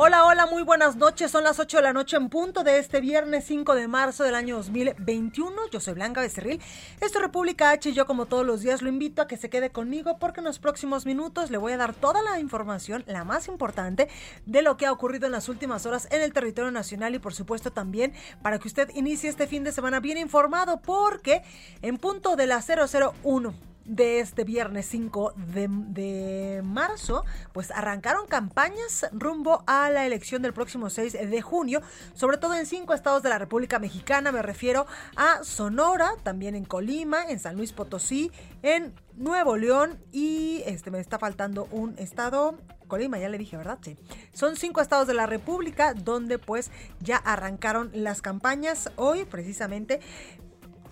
Hola, hola, muy buenas noches. Son las 8 de la noche en punto de este viernes 5 de marzo del año 2021. Yo soy Blanca Becerril. Esto es República H y yo como todos los días lo invito a que se quede conmigo porque en los próximos minutos le voy a dar toda la información, la más importante, de lo que ha ocurrido en las últimas horas en el territorio nacional y por supuesto también para que usted inicie este fin de semana bien informado porque en punto de la 001 de este viernes 5 de, de, marzo, pues arrancaron campañas rumbo a la elección del próximo 6 de junio, sobre todo en cinco estados de la República Mexicana, me refiero a Sonora, también en Colima, en San Luis Potosí, en Nuevo León y este me está faltando un estado Colima, ya le dije, ¿verdad? Sí. Son cinco estados de la República donde pues ya arrancaron las campañas hoy precisamente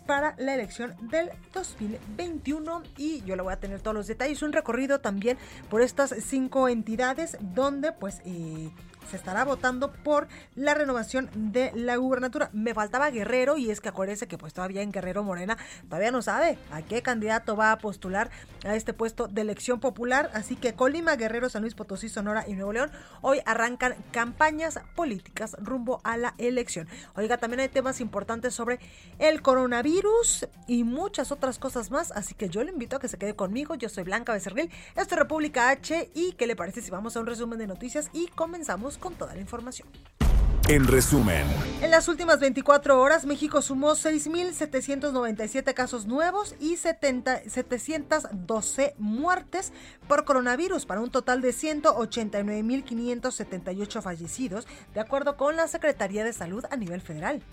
para la elección del 2021 y yo le voy a tener todos los detalles, un recorrido también por estas cinco entidades donde pues eh, se estará votando por la renovación de la gubernatura. Me faltaba Guerrero y es que acuérdense que pues todavía en Guerrero Morena todavía no sabe a qué candidato va a postular a este puesto de elección popular. Así que Colima, Guerrero, San Luis Potosí, Sonora y Nuevo León hoy arrancan campañas políticas rumbo a la elección. Oiga, también hay temas importantes sobre el coronavirus y muchas otras cosas más. Así que yo le invito a que se quede conmigo. Yo soy Blanca Becerril. Esto es República H. ¿Y qué le parece si vamos a un resumen de noticias y comenzamos con toda la información. En resumen. En las últimas 24 horas, México sumó 6.797 casos nuevos y 70, 712 muertes por coronavirus, para un total de 189.578 fallecidos, de acuerdo con la Secretaría de Salud a nivel federal.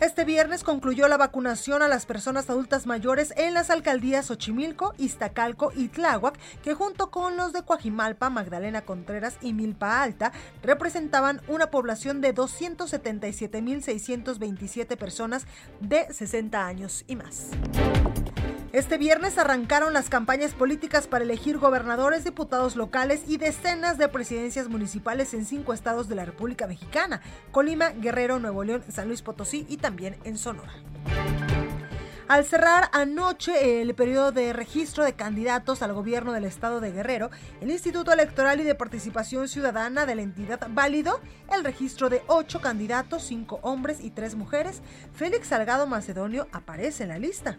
Este viernes concluyó la vacunación a las personas adultas mayores en las alcaldías Xochimilco, Iztacalco y Tláhuac, que junto con los de Coajimalpa, Magdalena Contreras y Milpa Alta representaban una población de 277.627 personas de 60 años y más. Este viernes arrancaron las campañas políticas para elegir gobernadores, diputados locales y decenas de presidencias municipales en cinco estados de la República Mexicana, Colima, Guerrero, Nuevo León, San Luis Potosí y también en Sonora. Al cerrar anoche el periodo de registro de candidatos al gobierno del estado de Guerrero, el Instituto Electoral y de Participación Ciudadana de la entidad validó el registro de ocho candidatos, cinco hombres y tres mujeres. Félix Salgado Macedonio aparece en la lista.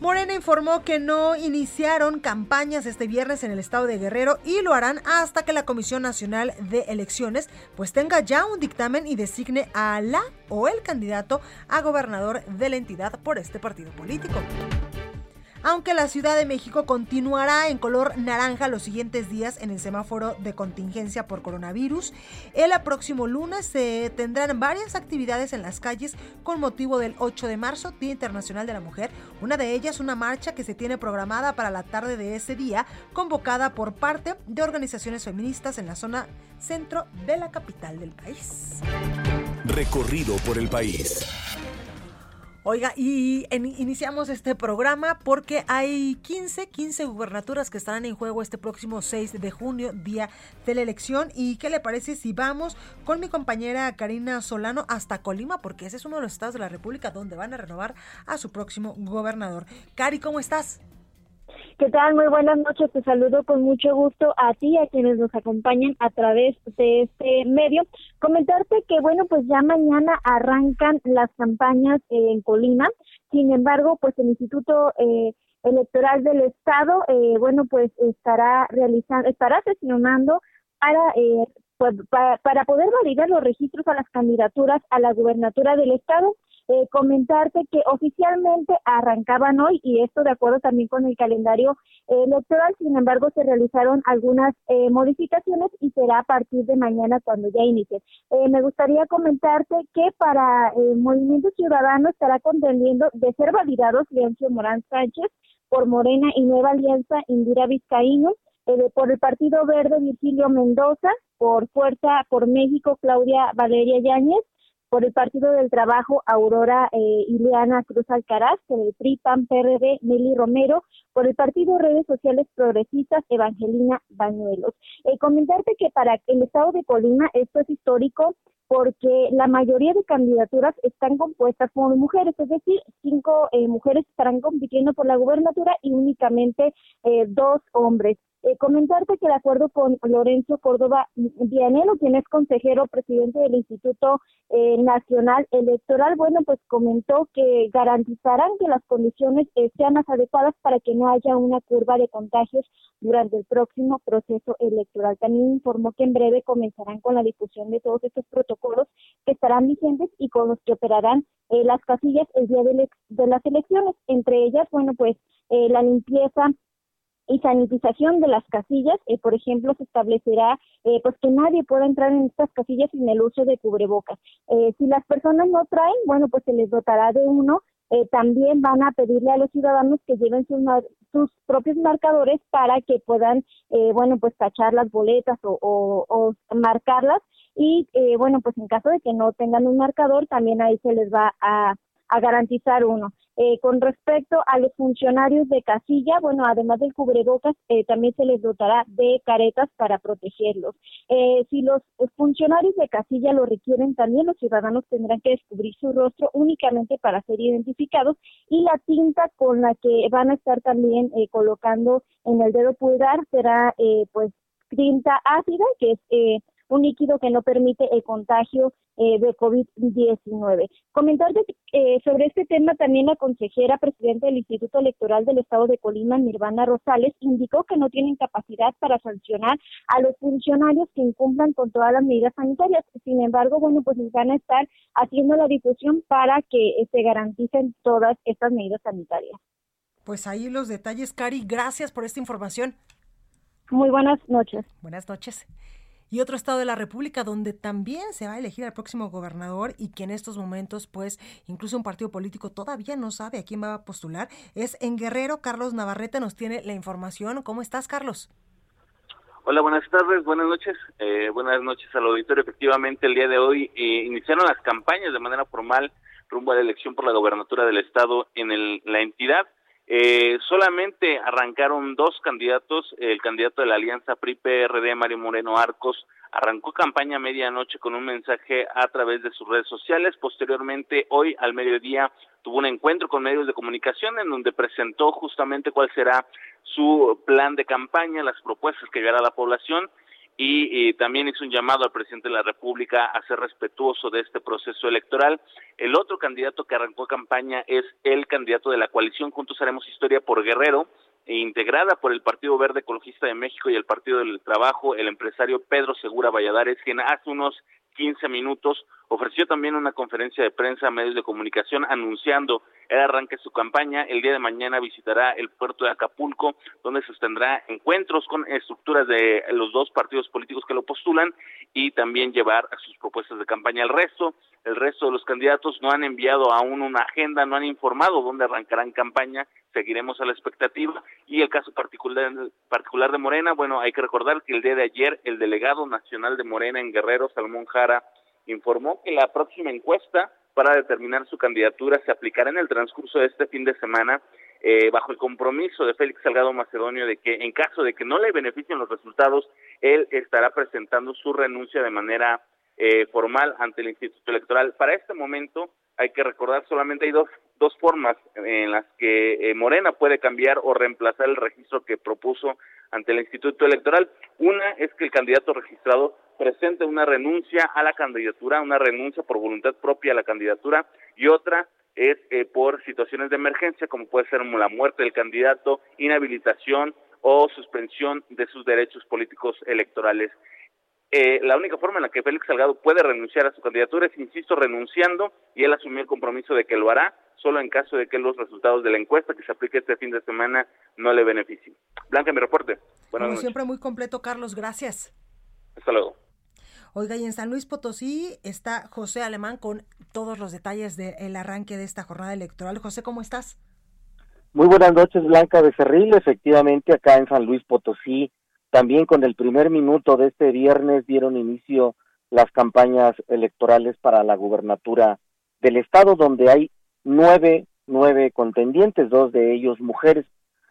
Morena informó que no iniciaron campañas este viernes en el estado de Guerrero y lo harán hasta que la Comisión Nacional de Elecciones pues tenga ya un dictamen y designe a la o el candidato a gobernador de la entidad por este partido político aunque la Ciudad de México continuará en color naranja los siguientes días en el semáforo de contingencia por coronavirus. El próximo lunes se tendrán varias actividades en las calles con motivo del 8 de marzo, Día Internacional de la Mujer. Una de ellas, una marcha que se tiene programada para la tarde de ese día, convocada por parte de organizaciones feministas en la zona centro de la capital del país. Recorrido por el país. Oiga, y iniciamos este programa porque hay 15, 15 gubernaturas que estarán en juego este próximo 6 de junio, día de la elección. ¿Y qué le parece si vamos con mi compañera Karina Solano hasta Colima? Porque ese es uno de los estados de la República donde van a renovar a su próximo gobernador. Cari, ¿cómo estás? ¿Qué tal? Muy buenas noches. Te saludo con mucho gusto a ti, a quienes nos acompañan a través de este medio. Comentarte que, bueno, pues ya mañana arrancan las campañas en Colima. Sin embargo, pues el Instituto eh, Electoral del Estado, eh, bueno, pues estará realizando, estará sesionando para, eh, pues, para, para poder validar los registros a las candidaturas a la gubernatura del Estado Eh, comentarte que oficialmente arrancaban hoy y esto de acuerdo también con el calendario electoral, sin embargo se realizaron algunas eh, modificaciones y será a partir de mañana cuando ya inicie. Eh, me gustaría comentarte que para el Movimiento Ciudadano estará contendiendo de ser validados Leoncio Morán Sánchez por Morena y Nueva Alianza Indira Vizcaíno, eh, por el Partido Verde Virgilio Mendoza, por Fuerza por México Claudia Valeria Yáñez, por el Partido del Trabajo Aurora eh, Ileana Cruz Alcaraz, por el PRI PAN PRD Nelly Romero, por el Partido Redes Sociales Progresistas Evangelina Bañuelos. Eh, comentarte que para el Estado de Colima esto es histórico porque la mayoría de candidaturas están compuestas por mujeres, es decir, cinco eh, mujeres estarán compitiendo por la gubernatura y únicamente eh, dos hombres. Eh, comentarte que de acuerdo con Lorenzo Córdoba Vianelo, quien es consejero presidente del Instituto eh, Nacional Electoral, bueno, pues comentó que garantizarán que las condiciones eh, sean más adecuadas para que no haya una curva de contagios durante el próximo proceso electoral. También informó que en breve comenzarán con la difusión de todos estos protocolos que estarán vigentes y con los que operarán las casillas el día de, de las elecciones. Entre ellas, bueno, pues la limpieza y sanitización de las casillas, eh, por ejemplo, se establecerá eh, pues que nadie pueda entrar en estas casillas sin el uso de cubrebocas. Eh, si las personas no traen, bueno, pues se les dotará de uno. también van a pedirle a los ciudadanos que lleven sus, sus propios marcadores para que puedan, bueno, pues tachar las boletas o, marcarlas. Y bueno, pues en caso de que no tengan un marcador, también ahí se les va a garantizar uno. Eh, con respecto a los funcionarios de casilla, bueno, además del cubrebocas, eh, también se les dotará de caretas para protegerlos. Eh, si los funcionarios de casilla lo requieren, también los ciudadanos tendrán que descubrir su rostro únicamente para ser identificados y la tinta con la que van a estar también colocando en el dedo pulgar será pues tinta ácida, que es un líquido que no permite el contagio eh, de COVID-19. Comentarte eh, sobre este tema también la consejera presidenta del Instituto Electoral del Estado de Colima, Nirvana Rosales, indicó que no tienen capacidad para sancionar a los funcionarios que incumplan con todas las medidas sanitarias. Sin embargo, bueno, pues van a estar haciendo la difusión para que eh, se garanticen todas estas medidas sanitarias. Pues ahí los detalles, Cari. Gracias por esta información. Muy buenas noches. Buenas noches y otro estado de la República donde también se va a elegir al próximo gobernador y que en estos momentos, pues, incluso un partido político todavía no sabe a quién va a postular, es en Guerrero. Carlos Navarrete nos tiene la información. ¿Cómo estás, Carlos? Hola, buenas tardes, buenas noches. Eh, buenas noches al auditorio. Efectivamente, el día de hoy eh, iniciaron las campañas de manera formal rumbo a la elección por la gobernatura del estado en el, la entidad. Eh, solamente arrancaron dos candidatos, el candidato de la Alianza PRI-PRD, Mario Moreno Arcos, arrancó campaña a medianoche con un mensaje a través de sus redes sociales. Posteriormente, hoy al mediodía, tuvo un encuentro con medios de comunicación en donde presentó justamente cuál será su plan de campaña, las propuestas que llevará a la población y, también hizo un llamado al presidente de la República a ser respetuoso de este proceso electoral. El otro candidato que arrancó campaña es el candidato de la coalición Juntos Haremos Historia por Guerrero, e integrada por el Partido Verde Ecologista de México y el Partido del Trabajo, el empresario Pedro Segura Valladares, quien hace unos 15 minutos ofreció también una conferencia de prensa a medios de comunicación anunciando el arranque de su campaña. El día de mañana visitará el puerto de Acapulco, donde sostendrá encuentros con estructuras de los dos partidos políticos que lo postulan y también llevar sus propuestas de campaña. El resto, el resto de los candidatos no han enviado aún una agenda, no han informado dónde arrancarán campaña. Seguiremos a la expectativa. Y el caso particular, particular de Morena, bueno, hay que recordar que el día de ayer el delegado nacional de Morena en Guerrero, Salmón Jara, informó que la próxima encuesta para determinar su candidatura se aplicará en el transcurso de este fin de semana eh, bajo el compromiso de Félix Salgado Macedonio de que en caso de que no le beneficien los resultados, él estará presentando su renuncia de manera eh, formal ante el Instituto Electoral. Para este momento hay que recordar solamente hay dos, dos formas en las que eh, Morena puede cambiar o reemplazar el registro que propuso ante el Instituto Electoral. Una es que el candidato registrado presente una renuncia a la candidatura, una renuncia por voluntad propia a la candidatura y otra es eh, por situaciones de emergencia como puede ser la muerte del candidato, inhabilitación o suspensión de sus derechos políticos electorales. Eh, la única forma en la que Félix Salgado puede renunciar a su candidatura es, insisto, renunciando y él asumió el compromiso de que lo hará solo en caso de que los resultados de la encuesta que se aplique este fin de semana no le beneficien. Blanca, mi reporte. Como siempre, muy completo, Carlos. Gracias. Hasta luego. Oiga, y en San Luis Potosí está José Alemán con todos los detalles del arranque de esta jornada electoral. José, ¿cómo estás? Muy buenas noches, Blanca Becerril. Efectivamente, acá en San Luis Potosí también con el primer minuto de este viernes dieron inicio las campañas electorales para la gubernatura del estado, donde hay nueve, nueve contendientes, dos de ellos mujeres.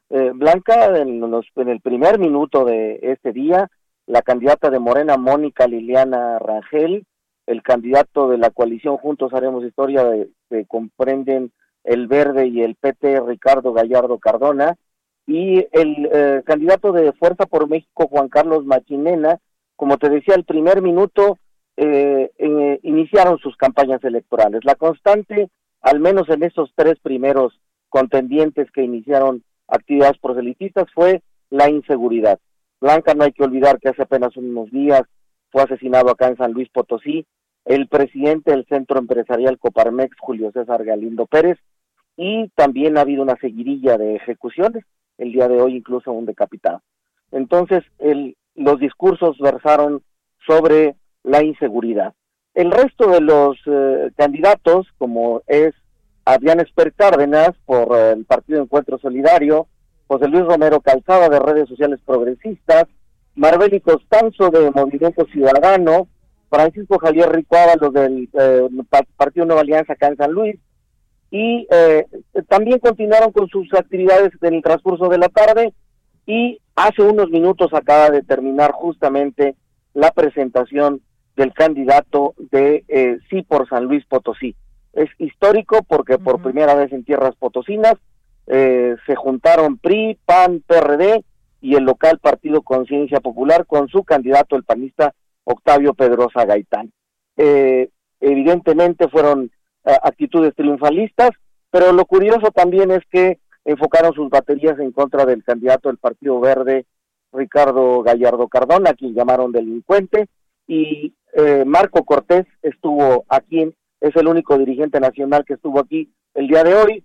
Eh, Blanca, en, en el primer minuto de este día, la candidata de Morena, Mónica Liliana Rangel, el candidato de la coalición Juntos Haremos Historia, que comprenden el Verde y el PT, Ricardo Gallardo Cardona, y el eh, candidato de Fuerza por México, Juan Carlos Machinena, como te decía, el primer minuto eh, eh, iniciaron sus campañas electorales. La constante, al menos en esos tres primeros contendientes que iniciaron actividades proselitistas, fue la inseguridad. Blanca, no hay que olvidar que hace apenas unos días fue asesinado acá en San Luis Potosí el presidente del Centro Empresarial Coparmex, Julio César Galindo Pérez, y también ha habido una seguidilla de ejecuciones el día de hoy incluso un decapitado. Entonces, el, los discursos versaron sobre la inseguridad. El resto de los eh, candidatos, como es Adrián Esper Cárdenas por eh, el Partido Encuentro Solidario, José Luis Romero Calzada de Redes Sociales Progresistas, Marbeli Costanzo de Movimiento Ciudadano, Francisco Javier Rico Ábalos del eh, Partido Nueva Alianza acá en San Luis, y eh, también continuaron con sus actividades en el transcurso de la tarde y hace unos minutos acaba de terminar justamente la presentación del candidato de eh, Sí por San Luis Potosí. Es histórico porque por primera vez en tierras potosinas eh, se juntaron PRI, PAN, PRD y el local Partido Conciencia Popular con su candidato, el panista Octavio Pedrosa Gaitán. Eh, evidentemente fueron actitudes triunfalistas, pero lo curioso también es que enfocaron sus baterías en contra del candidato del Partido Verde, Ricardo Gallardo Cardona, a quien llamaron delincuente, y eh, Marco Cortés estuvo aquí, es el único dirigente nacional que estuvo aquí el día de hoy,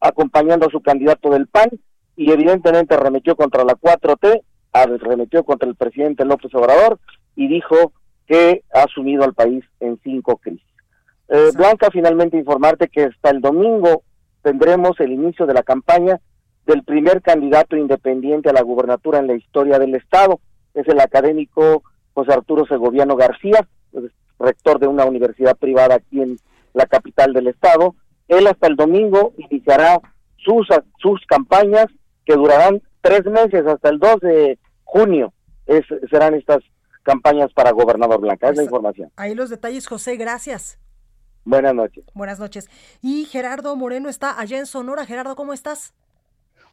acompañando a su candidato del PAN, y evidentemente remetió contra la 4T, remetió contra el presidente López Obrador, y dijo que ha sumido al país en cinco crisis. Eh, Blanca, finalmente informarte que hasta el domingo tendremos el inicio de la campaña del primer candidato independiente a la gubernatura en la historia del Estado. Es el académico José Arturo Segoviano García, rector de una universidad privada aquí en la capital del Estado. Él hasta el domingo iniciará sus, sus campañas que durarán tres meses hasta el 2 de junio. Es, serán estas campañas para gobernador Blanca. Es la información. Ahí los detalles, José. Gracias. Buenas noches. Buenas noches. Y Gerardo Moreno está allá en Sonora. Gerardo, ¿cómo estás?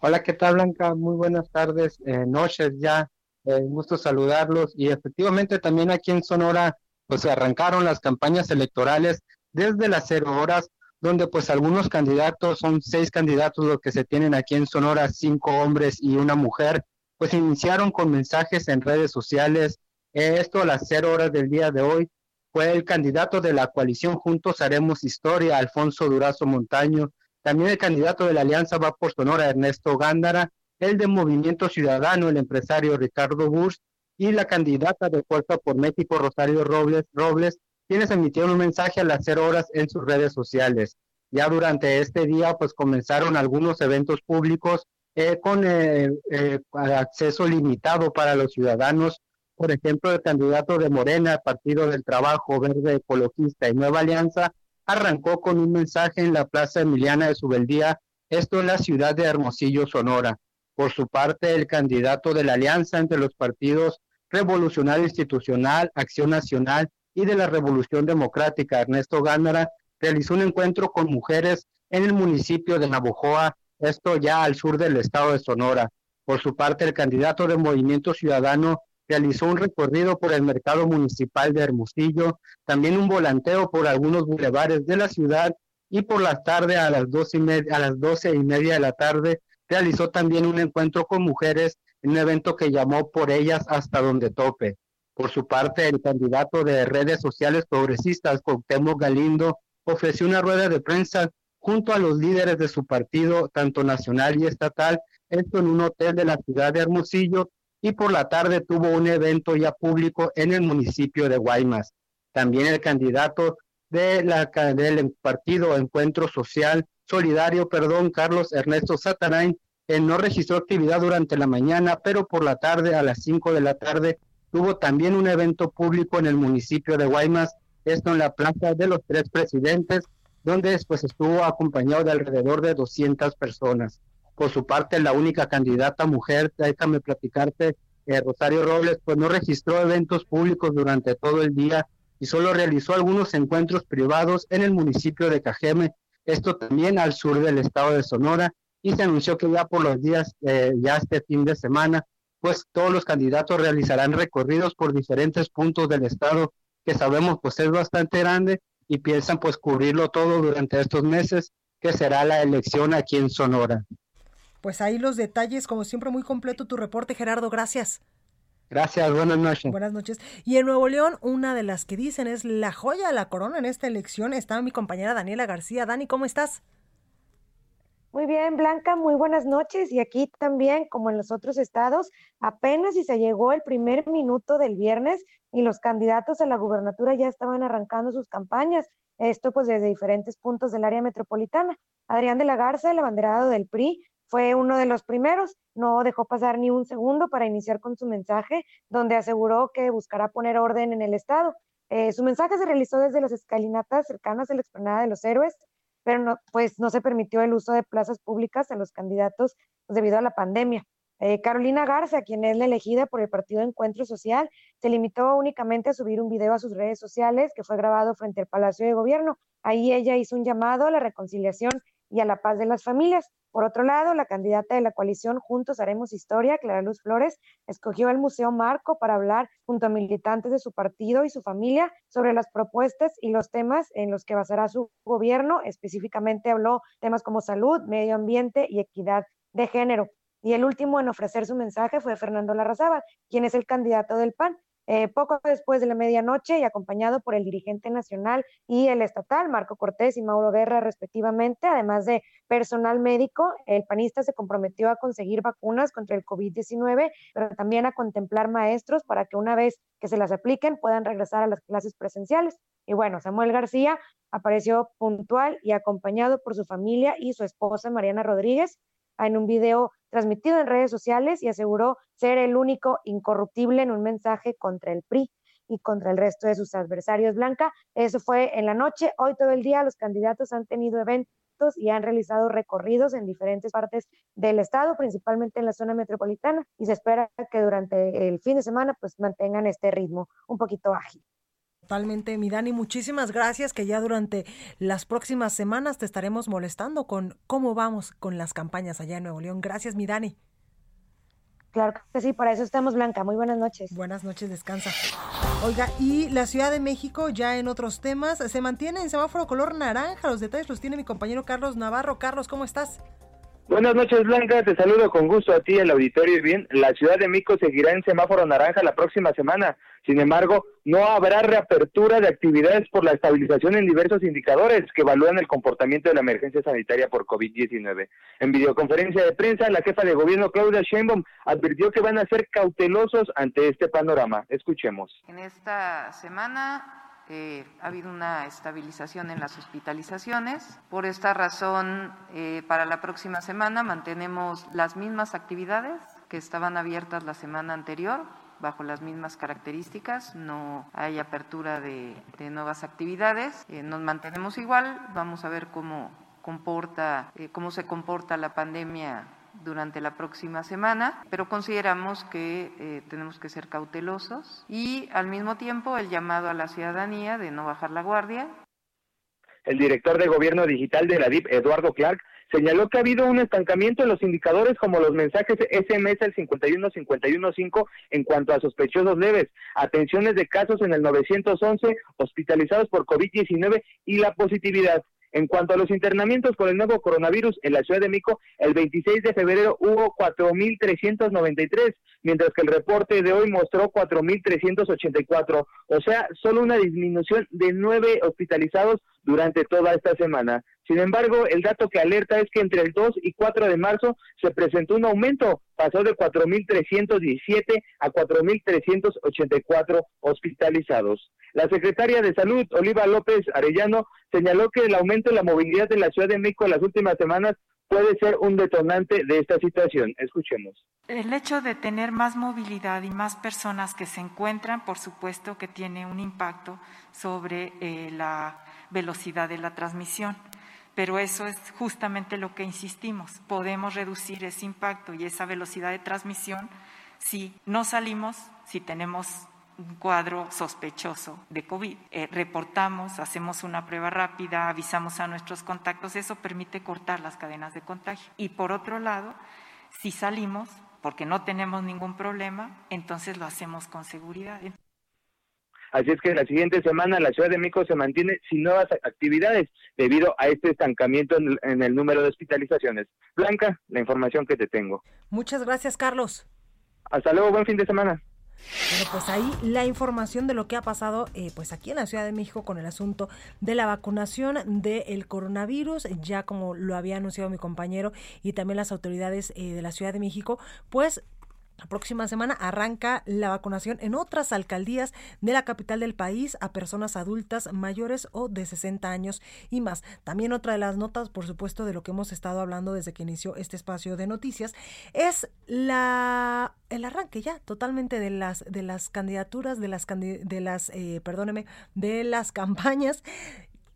Hola, ¿qué tal, Blanca? Muy buenas tardes, eh, noches ya. Eh, gusto saludarlos. Y efectivamente también aquí en Sonora, pues se arrancaron las campañas electorales desde las cero horas, donde pues algunos candidatos, son seis candidatos los que se tienen aquí en Sonora, cinco hombres y una mujer, pues iniciaron con mensajes en redes sociales. Eh, esto a las cero horas del día de hoy fue el candidato de la coalición Juntos Haremos Historia, Alfonso Durazo Montaño, también el candidato de la Alianza Va por Sonora, Ernesto Gándara, el de Movimiento Ciudadano, el empresario Ricardo Bush, y la candidata de Fuerza por México, Rosario Robles, Robles, quienes emitieron un mensaje a las cero horas en sus redes sociales. Ya durante este día, pues comenzaron algunos eventos públicos eh, con eh, eh, acceso limitado para los ciudadanos por ejemplo, el candidato de Morena, Partido del Trabajo Verde Ecologista y Nueva Alianza, arrancó con un mensaje en la Plaza Emiliana de Subeldía, esto en la ciudad de Hermosillo, Sonora. Por su parte, el candidato de la alianza entre los partidos Revolucionario Institucional, Acción Nacional y de la Revolución Democrática, Ernesto Gándara, realizó un encuentro con mujeres en el municipio de Navojoa, esto ya al sur del estado de Sonora. Por su parte, el candidato de Movimiento Ciudadano, realizó un recorrido por el mercado municipal de Hermosillo, también un volanteo por algunos bulevares de la ciudad y por la tarde a las doce y a las doce y media de la tarde realizó también un encuentro con mujeres en un evento que llamó por ellas hasta donde tope. Por su parte, el candidato de redes sociales progresistas, Cuauhtémoc Galindo, ofreció una rueda de prensa junto a los líderes de su partido, tanto nacional y estatal, esto en un hotel de la ciudad de Hermosillo, y por la tarde tuvo un evento ya público en el municipio de Guaymas. También el candidato del partido Encuentro Social Solidario, perdón, Carlos Ernesto Satarain, él no registró actividad durante la mañana, pero por la tarde, a las 5 de la tarde, tuvo también un evento público en el municipio de Guaymas, esto en la Plaza de los Tres Presidentes, donde después estuvo acompañado de alrededor de 200 personas. Por su parte, la única candidata mujer, déjame platicarte, eh, Rosario Robles, pues no registró eventos públicos durante todo el día y solo realizó algunos encuentros privados en el municipio de Cajeme, esto también al sur del estado de Sonora, y se anunció que ya por los días, eh, ya este fin de semana, pues todos los candidatos realizarán recorridos por diferentes puntos del estado, que sabemos pues es bastante grande y piensan pues cubrirlo todo durante estos meses, que será la elección aquí en Sonora. Pues ahí los detalles, como siempre, muy completo tu reporte, Gerardo. Gracias. Gracias, buenas noches. Buenas noches. Y en Nuevo León, una de las que dicen es la joya de la corona en esta elección está mi compañera Daniela García. Dani, ¿cómo estás? Muy bien, Blanca, muy buenas noches. Y aquí también, como en los otros estados, apenas si se llegó el primer minuto del viernes y los candidatos a la gubernatura ya estaban arrancando sus campañas. Esto pues desde diferentes puntos del área metropolitana. Adrián de la Garza, el abanderado del PRI, fue uno de los primeros, no dejó pasar ni un segundo para iniciar con su mensaje, donde aseguró que buscará poner orden en el Estado. Eh, su mensaje se realizó desde las escalinatas cercanas a la explanada de los héroes, pero no, pues no se permitió el uso de plazas públicas a los candidatos pues, debido a la pandemia. Eh, Carolina Garza, quien es la elegida por el Partido Encuentro Social, se limitó únicamente a subir un video a sus redes sociales que fue grabado frente al Palacio de Gobierno. Ahí ella hizo un llamado a la reconciliación y a la paz de las familias. Por otro lado, la candidata de la coalición Juntos Haremos Historia, Clara Luz Flores, escogió el Museo Marco para hablar junto a militantes de su partido y su familia sobre las propuestas y los temas en los que basará su gobierno. Específicamente habló temas como salud, medio ambiente y equidad de género. Y el último en ofrecer su mensaje fue Fernando Larrazábal, quien es el candidato del PAN. Eh, poco después de la medianoche y acompañado por el dirigente nacional y el estatal, Marco Cortés y Mauro Guerra, respectivamente, además de personal médico, el panista se comprometió a conseguir vacunas contra el COVID-19, pero también a contemplar maestros para que una vez que se las apliquen puedan regresar a las clases presenciales. Y bueno, Samuel García apareció puntual y acompañado por su familia y su esposa Mariana Rodríguez en un video transmitido en redes sociales y aseguró ser el único incorruptible en un mensaje contra el PRI y contra el resto de sus adversarios. Blanca, eso fue en la noche. Hoy todo el día los candidatos han tenido eventos y han realizado recorridos en diferentes partes del estado, principalmente en la zona metropolitana, y se espera que durante el fin de semana pues mantengan este ritmo un poquito ágil. Totalmente, mi Dani, muchísimas gracias que ya durante las próximas semanas te estaremos molestando con cómo vamos con las campañas allá en Nuevo León. Gracias, mi Dani. Claro que sí, para eso estamos, Blanca. Muy buenas noches. Buenas noches, descansa. Oiga, y la Ciudad de México, ya en otros temas, se mantiene en semáforo color naranja. Los detalles los tiene mi compañero Carlos Navarro. Carlos, ¿cómo estás? Buenas noches, Blanca. Te saludo con gusto a ti, el auditorio. Bien, la Ciudad de México seguirá en semáforo naranja la próxima semana. Sin embargo, no habrá reapertura de actividades por la estabilización en diversos indicadores que evalúan el comportamiento de la emergencia sanitaria por COVID-19. En videoconferencia de prensa, la jefa de gobierno, Claudia Sheinbaum, advirtió que van a ser cautelosos ante este panorama. Escuchemos. En esta semana eh, ha habido una estabilización en las hospitalizaciones. Por esta razón, eh, para la próxima semana mantenemos las mismas actividades que estaban abiertas la semana anterior bajo las mismas características, no hay apertura de, nuevas actividades, eh, nos mantenemos igual, vamos a ver cómo comporta, cómo se comporta la pandemia durante la próxima semana, pero consideramos que eh, tenemos que ser cautelosos y al mismo tiempo el llamado a la ciudadanía de no bajar la guardia. El director de Gobierno Digital de la DIP, Eduardo Clark, señaló que ha habido un estancamiento en los indicadores como los mensajes SMS al 51515 en cuanto a sospechosos leves, atenciones de casos en el 911, hospitalizados por COVID-19 y la positividad. En cuanto a los internamientos por el nuevo coronavirus en la Ciudad de México, el 26 de febrero hubo 4.393, mientras que el reporte de hoy mostró 4.384, o sea, solo una disminución de nueve hospitalizados durante toda esta semana. Sin embargo, el dato que alerta es que entre el 2 y 4 de marzo se presentó un aumento, pasó de 4.317 a 4.384 hospitalizados. La secretaria de Salud, Oliva López Arellano, señaló que el aumento en la movilidad en la Ciudad de México en las últimas semanas puede ser un detonante de esta situación. Escuchemos. El hecho de tener más movilidad y más personas que se encuentran, por supuesto que tiene un impacto sobre eh, la velocidad de la transmisión. Pero eso es justamente lo que insistimos. Podemos reducir ese impacto y esa velocidad de transmisión si no salimos, si tenemos un cuadro sospechoso de COVID. Eh, reportamos, hacemos una prueba rápida, avisamos a nuestros contactos, eso permite cortar las cadenas de contagio. Y por otro lado, si salimos, porque no tenemos ningún problema, entonces lo hacemos con seguridad. Así es que la siguiente semana la Ciudad de México se mantiene sin nuevas actividades debido a este estancamiento en el, número de hospitalizaciones. Blanca, la información que te tengo. Muchas gracias, Carlos. Hasta luego, buen fin de semana. Bueno, pues ahí la información de lo que ha pasado eh, pues aquí en la Ciudad de México con el asunto de la vacunación del coronavirus, ya como lo había anunciado mi compañero y también las autoridades eh, de la Ciudad de México, pues la próxima semana arranca la vacunación en otras alcaldías de la capital del país a personas adultas mayores o de 60 años y más. También otra de las notas, por supuesto, de lo que hemos estado hablando desde que inició este espacio de noticias es la el arranque ya totalmente de las de las candidaturas de las de las eh, perdóneme de las campañas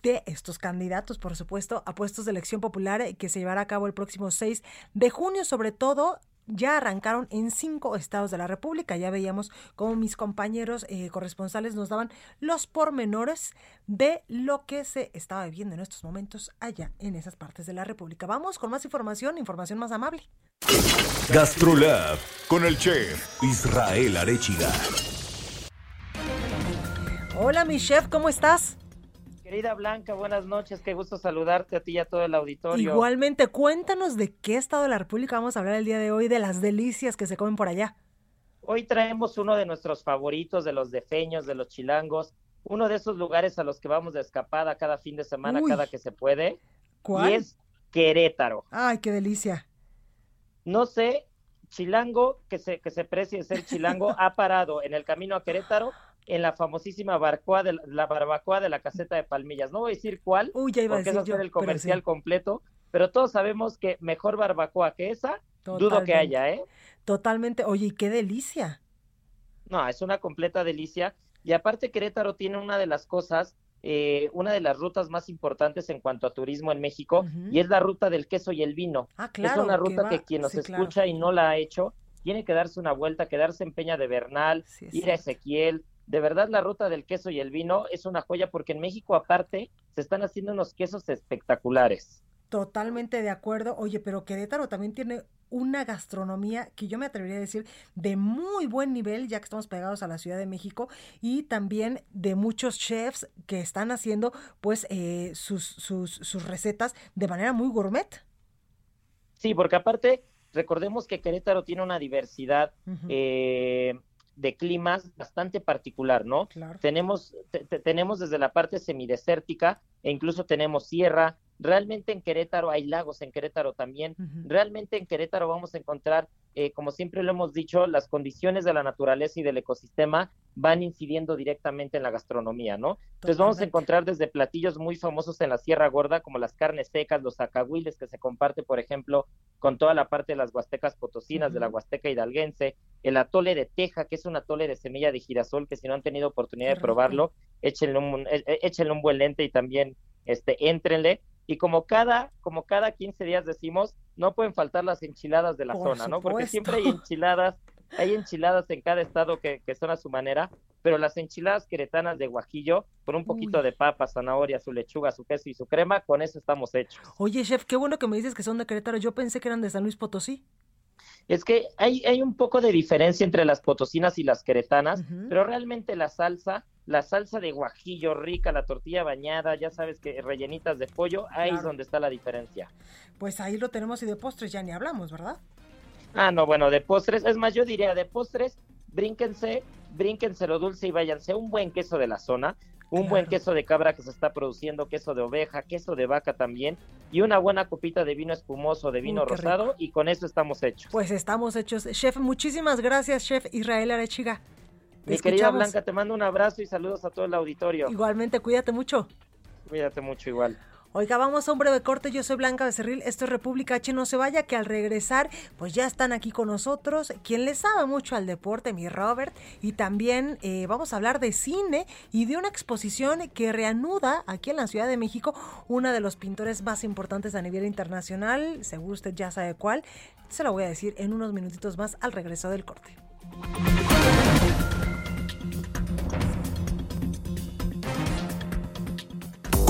de estos candidatos, por supuesto, a puestos de elección popular eh, que se llevará a cabo el próximo 6 de junio, sobre todo ya arrancaron en cinco estados de la República. Ya veíamos cómo mis compañeros eh, corresponsales nos daban los pormenores de lo que se estaba viviendo en estos momentos allá en esas partes de la República. Vamos con más información, información más amable. Gastrolab con el chef Israel Arechiga. Hola, mi chef, ¿cómo estás? Querida Blanca, buenas noches, qué gusto saludarte a ti y a todo el auditorio. Igualmente, cuéntanos de qué estado de la República vamos a hablar el día de hoy, de las delicias que se comen por allá. Hoy traemos uno de nuestros favoritos, de los defeños, de los chilangos, uno de esos lugares a los que vamos de escapada cada fin de semana, cada que se puede. ¿Cuál? Y es Querétaro. Ay, qué delicia. No sé, chilango que se, que se precie ser chilango ha parado en el camino a Querétaro en la famosísima barbacoa de la, barbacoa de la caseta de Palmillas. No voy a decir cuál, porque eso es el comercial completo, pero todos sabemos que mejor barbacoa que esa, dudo que haya, ¿eh? Totalmente. Oye, y qué delicia. No, es una completa delicia. Y aparte Querétaro tiene una de las cosas, eh, una de las rutas más importantes en cuanto a turismo en México, y es la ruta del queso y el vino. Ah, claro, es una ruta que, quien nos escucha y no la ha hecho, tiene que darse una vuelta, quedarse en Peña de Bernal, ir a Ezequiel, de verdad la ruta del queso y el vino es una joya porque en México aparte se están haciendo unos quesos espectaculares. Totalmente de acuerdo. Oye, pero Querétaro también tiene una gastronomía que yo me atrevería a decir de muy buen nivel, ya que estamos pegados a la Ciudad de México, y también de muchos chefs que están haciendo pues eh, sus, sus, sus recetas de manera muy gourmet. Sí, porque aparte, recordemos que Querétaro tiene una diversidad de climas bastante particular, ¿no? Tenemos, tenemos desde la parte semidesértica e incluso tenemos sierra, Realmente en Querétaro hay lagos, en Querétaro también. Realmente en Querétaro vamos a encontrar, eh, como siempre lo hemos dicho, las condiciones de la naturaleza y del ecosistema van incidiendo directamente en la gastronomía, ¿no? Entonces vamos a encontrar desde platillos muy famosos en la Sierra Gorda, como las carnes secas, los acahuiles que se comparte, por ejemplo, con toda la parte de las huastecas potosinas, de la huasteca hidalguense, el atole de teja, que es un atole de semilla de girasol, que si no han tenido oportunidad de probarlo, échenle un, e, e, échenle un buen lente y también este, éntrenle y como cada, como cada 15 días decimos, no pueden faltar las enchiladas de la zona, ¿no? Porque siempre hay enchiladas, hay enchiladas en cada estado que, que, son a su manera, pero las enchiladas queretanas de guajillo, con un poquito de papa, zanahoria, su lechuga, su queso y su crema, con eso estamos hechos. Oye, chef, qué bueno que me dices que son de Querétaro, yo pensé que eran de San Luis Potosí. Es que hay, hay un poco de diferencia entre las potosinas y las queretanas, pero realmente la salsa, la salsa de guajillo rica, la tortilla bañada, ya sabes que rellenitas de pollo, ahí es donde está la diferencia. Pues ahí lo tenemos y de postres ya ni hablamos, ¿verdad? Ah, no, bueno, de postres, es más, yo diría de postres, brínquense, brínquense lo dulce y váyanse un buen queso de la zona, un buen queso de cabra que se está produciendo, queso de oveja, queso de vaca también, y una buena copita de vino espumoso, de vino rosado, y con eso estamos hechos. Pues estamos hechos. Chef, muchísimas gracias, Chef Israel Arechiga. Mi querida Blanca, te mando un abrazo y saludos a todo el auditorio. Igualmente, cuídate mucho. Cuídate mucho igual. Oiga, vamos a un breve corte. Yo soy Blanca Becerril. Esto es República H. No se vaya, que al regresar, pues ya están aquí con nosotros. Quien le sabe mucho al deporte, mi Robert. Y también eh, vamos a hablar de cine y de una exposición que reanuda aquí en la Ciudad de México uno de los pintores más importantes a nivel internacional. Seguro usted ya sabe cuál. Se lo voy a decir en unos minutitos más al regreso del corte.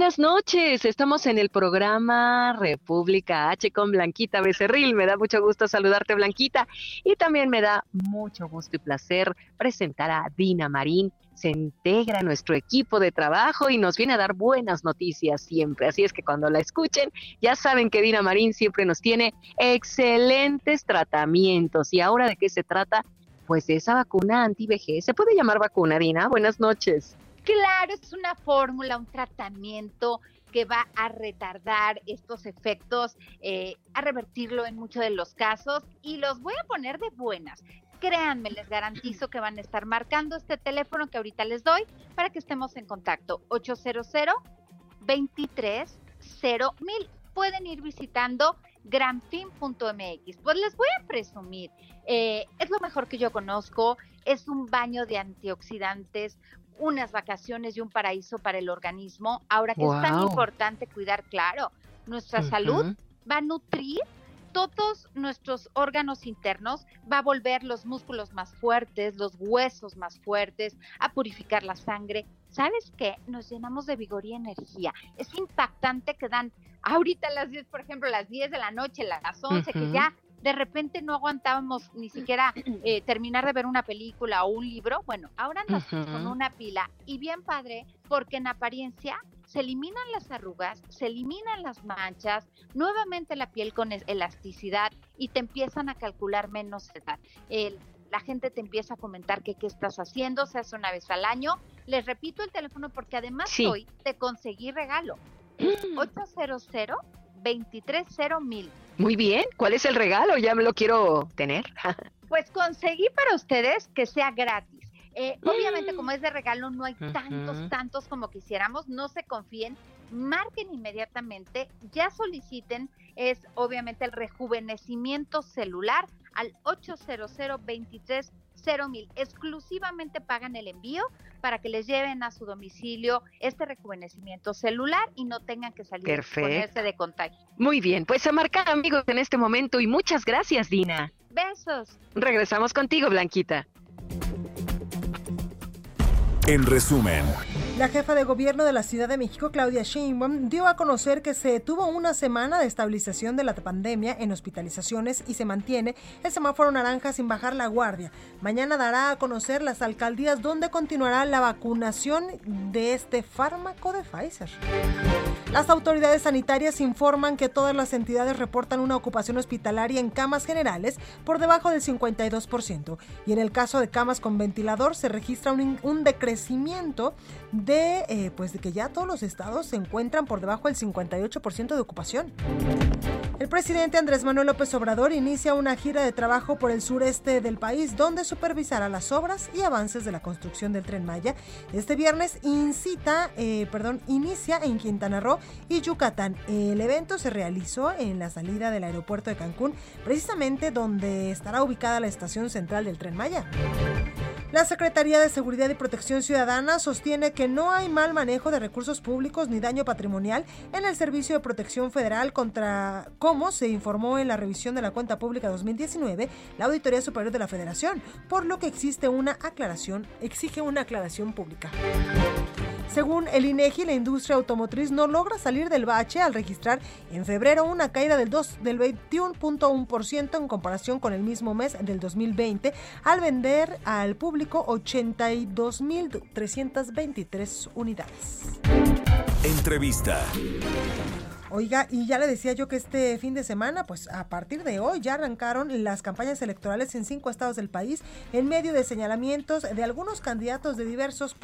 buenas noches, estamos en el programa República H con Blanquita Becerril. Me da mucho gusto saludarte, Blanquita, y también me da mucho gusto y placer presentar a Dina Marín. Se integra a nuestro equipo de trabajo y nos viene a dar buenas noticias siempre. Así es que cuando la escuchen, ya saben que Dina Marín siempre nos tiene excelentes tratamientos. ¿Y ahora de qué se trata? Pues de esa vacuna anti-VG. ¿Se puede llamar vacuna, Dina? Buenas noches. Claro, es una fórmula, un tratamiento que va a retardar estos efectos, eh, a revertirlo en muchos de los casos y los voy a poner de buenas. Créanme, les garantizo que van a estar marcando este teléfono que ahorita les doy para que estemos en contacto. 800 23 mil. Pueden ir visitando granfin.mx. Pues les voy a presumir, eh, es lo mejor que yo conozco, es un baño de antioxidantes, unas vacaciones y un paraíso para el organismo. Ahora que es tan importante cuidar, claro, nuestra salud va a nutrir todos nuestros órganos internos, va a volver los músculos más fuertes, los huesos más fuertes, a purificar la sangre. ¿Sabes qué? Nos llenamos de vigor y energía. Es impactante que dan ahorita las 10, por ejemplo, las 10 de la noche, las 11, que ya de repente no aguantábamos ni siquiera eh, terminar de ver una película o un libro, bueno, ahora nos con una pila y bien padre porque en apariencia se eliminan las arrugas, se eliminan las manchas, nuevamente la piel con elasticidad y te empiezan a calcular menos edad. la gente te empieza a comentar que qué estás haciendo, se hace una vez al año. Les repito el teléfono porque además hoy te conseguí regalo. 800 230 mil. Muy bien, ¿cuál es el regalo? Ya me lo quiero tener. pues conseguí para ustedes que sea gratis. Eh, obviamente, como es de regalo, no hay tantos, tantos como quisiéramos. No se confíen, marquen inmediatamente, ya soliciten, es obviamente el rejuvenecimiento celular al 800 23 mil. Exclusivamente pagan el envío para que les lleven a su domicilio este rejuvenecimiento celular y no tengan que salir Perfecto. de contagio. Muy bien, pues a marcar amigos en este momento y muchas gracias, Dina. Besos. Regresamos contigo, Blanquita. En resumen. La jefa de gobierno de la Ciudad de México, Claudia Sheinbaum, dio a conocer que se tuvo una semana de estabilización de la pandemia en hospitalizaciones y se mantiene el semáforo naranja sin bajar la guardia. Mañana dará a conocer las alcaldías donde continuará la vacunación de este fármaco de Pfizer. Las autoridades sanitarias informan que todas las entidades reportan una ocupación hospitalaria en camas generales por debajo del 52% y en el caso de camas con ventilador se registra un, un decrecimiento de, eh, pues de que ya todos los estados se encuentran por debajo del 58% de ocupación. El presidente Andrés Manuel López Obrador inicia una gira de trabajo por el sureste del país donde supervisará las obras y avances de la construcción del tren Maya. Este viernes incita, eh, perdón, inicia en Quintana Roo y Yucatán. El evento se realizó en la salida del aeropuerto de Cancún, precisamente donde estará ubicada la estación central del tren Maya. La Secretaría de Seguridad y Protección Ciudadana sostiene que no hay mal manejo de recursos públicos ni daño patrimonial en el Servicio de Protección Federal contra, como se informó en la revisión de la cuenta pública 2019, la Auditoría Superior de la Federación, por lo que existe una aclaración, exige una aclaración pública. Según el INEGI, la industria automotriz no logra salir del bache al registrar en febrero una caída del, 2, del 21.1% en comparación con el mismo mes del 2020 al vender al público 82.323 unidades. Entrevista. Oiga, y ya le decía yo que este fin de semana, pues a partir de hoy ya arrancaron las campañas electorales en cinco estados del país en medio de señalamientos de algunos candidatos de diversos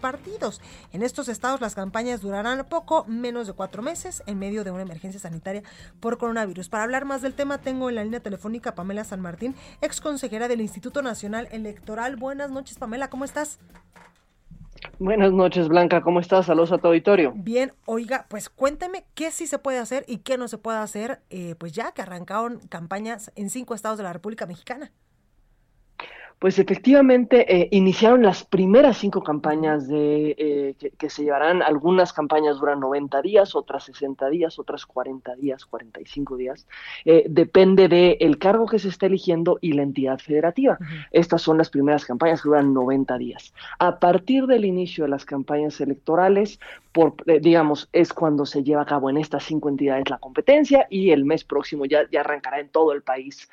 partidos. En estos estados las campañas durarán poco menos de cuatro meses en medio de una emergencia sanitaria por coronavirus. Para hablar más del tema tengo en la línea telefónica Pamela San Martín, ex consejera del Instituto Nacional Electoral. Buenas noches Pamela, ¿cómo estás? Buenas noches, Blanca. ¿Cómo estás? Saludos a tu auditorio. Bien, oiga, pues cuénteme qué sí se puede hacer y qué no se puede hacer, eh, pues ya que arrancaron campañas en cinco estados de la República Mexicana. Pues efectivamente eh, iniciaron las primeras cinco campañas de, eh, que, se llevarán. Algunas campañas duran 90 días, otras 60 días, otras 40 días, 45 días. Eh, depende del cargo que se está eligiendo y la entidad federativa. Estas son las primeras campañas que duran 90 días. A partir del inicio de las campañas electorales, por, digamos, es cuando se lleva a cabo en estas cinco entidades la competencia y el mes próximo ya, ya arrancará en todo el país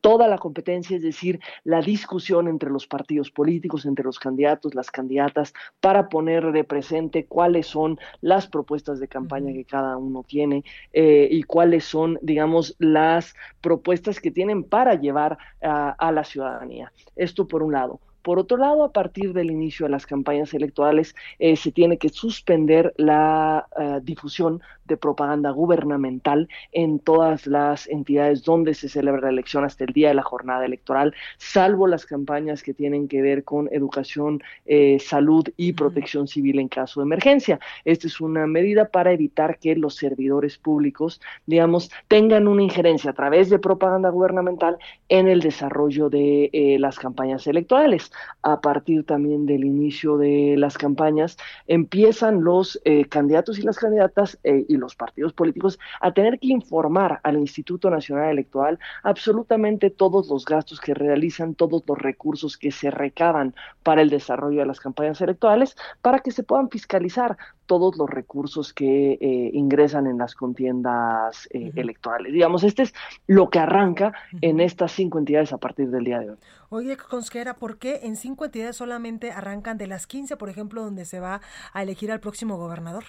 toda la competencia, es decir, la discusión entre los partidos políticos, entre los candidatos, las candidatas, para poner de presente cuáles son las propuestas de campaña que cada uno tiene eh, y cuáles son, digamos, las propuestas que tienen para llevar a la ciudadanía. Esto por un lado. Por otro lado, a partir del inicio de las campañas electorales, eh, se tiene que suspender la eh, difusión de propaganda gubernamental en todas las entidades donde se celebra la elección hasta el día de la jornada electoral, salvo las campañas que tienen que ver con educación, eh, salud y protección civil en caso de emergencia. Esta es una medida para evitar que los servidores públicos, digamos, tengan una injerencia a través de propaganda gubernamental en el desarrollo de las campañas electorales a partir también del inicio de las campañas, empiezan los eh, candidatos y las candidatas eh, y los partidos políticos a tener que informar al Instituto Nacional Electoral absolutamente todos los gastos que realizan, todos los recursos que se recaban para el desarrollo de las campañas electorales, para que se puedan fiscalizar todos los recursos que eh, ingresan en las contiendas electorales. Digamos, este es lo que arranca en estas cinco entidades a partir del día de hoy. Oye, consejera, ¿por qué en cinco entidades solamente arrancan de las 15, por ejemplo, donde se va a elegir al próximo gobernador?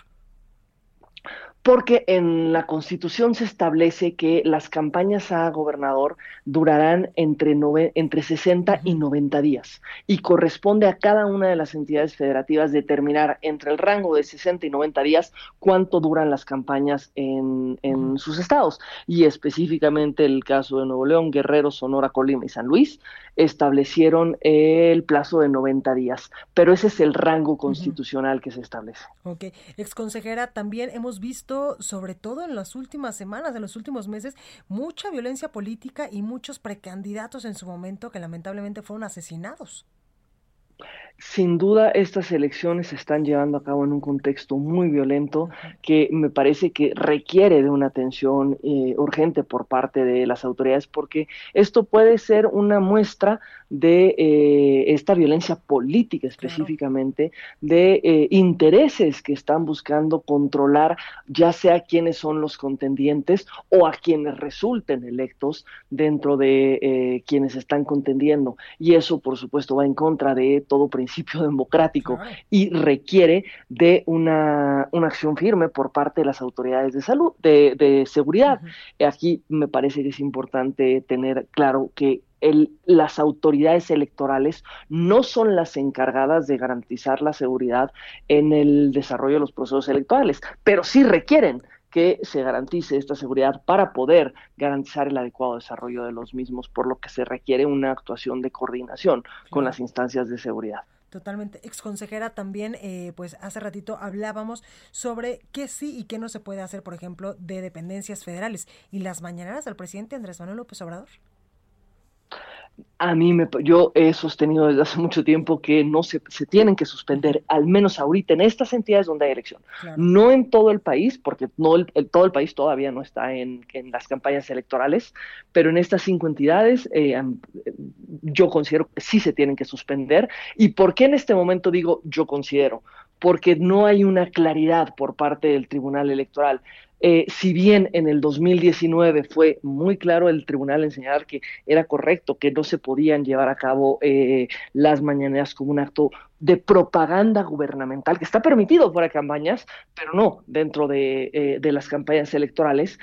Porque en la Constitución se establece que las campañas a gobernador durarán entre, entre 60 y 90 días y corresponde a cada una de las entidades federativas determinar entre el rango de 60 y 90 días cuánto duran las campañas en, en sus estados y específicamente el caso de Nuevo León, Guerrero, Sonora, Colima y San Luis establecieron el plazo de 90 días, pero ese es el rango constitucional que se establece. Ok, ex consejera, también hemos visto sobre todo en las últimas semanas, en los últimos meses, mucha violencia política y muchos precandidatos en su momento que lamentablemente fueron asesinados. Sin duda, estas elecciones se están llevando a cabo en un contexto muy violento que me parece que requiere de una atención eh, urgente por parte de las autoridades porque esto puede ser una muestra de eh, esta violencia política específicamente, de eh, intereses que están buscando controlar ya sea quienes son los contendientes o a quienes resulten electos dentro de quienes están contendiendo. Y eso, por supuesto, va en contra de todo principio principio democrático y requiere de una, una, acción firme por parte de las autoridades de salud, de, de seguridad. Aquí me parece que es importante tener claro que el, las autoridades electorales no son las encargadas de garantizar la seguridad en el desarrollo de los procesos electorales, pero sí requieren que se garantice esta seguridad para poder garantizar el adecuado desarrollo de los mismos, por lo que se requiere una actuación de coordinación con las instancias de seguridad. Totalmente. Ex consejera, también, eh, pues hace ratito hablábamos sobre qué sí y qué no se puede hacer, por ejemplo, de dependencias federales y las mañaneras del presidente Andrés Manuel López Obrador. A mí me, yo he sostenido desde hace mucho tiempo que no se, se tienen que suspender, al menos ahorita en estas entidades donde hay elección. No en todo el país, porque no el, todo el país todavía no está en, en, las campañas electorales, pero en estas cinco entidades eh, yo considero que sí se tienen que suspender. ¿Y por qué en este momento digo yo considero? Porque no hay una claridad por parte del Tribunal Electoral. Eh, si bien en el 2019 fue muy claro el tribunal en señalar que era correcto, que no se podían llevar a cabo eh, las mañaneras como un acto de propaganda gubernamental, que está permitido fuera de campañas, pero no dentro de, eh, de las campañas electorales.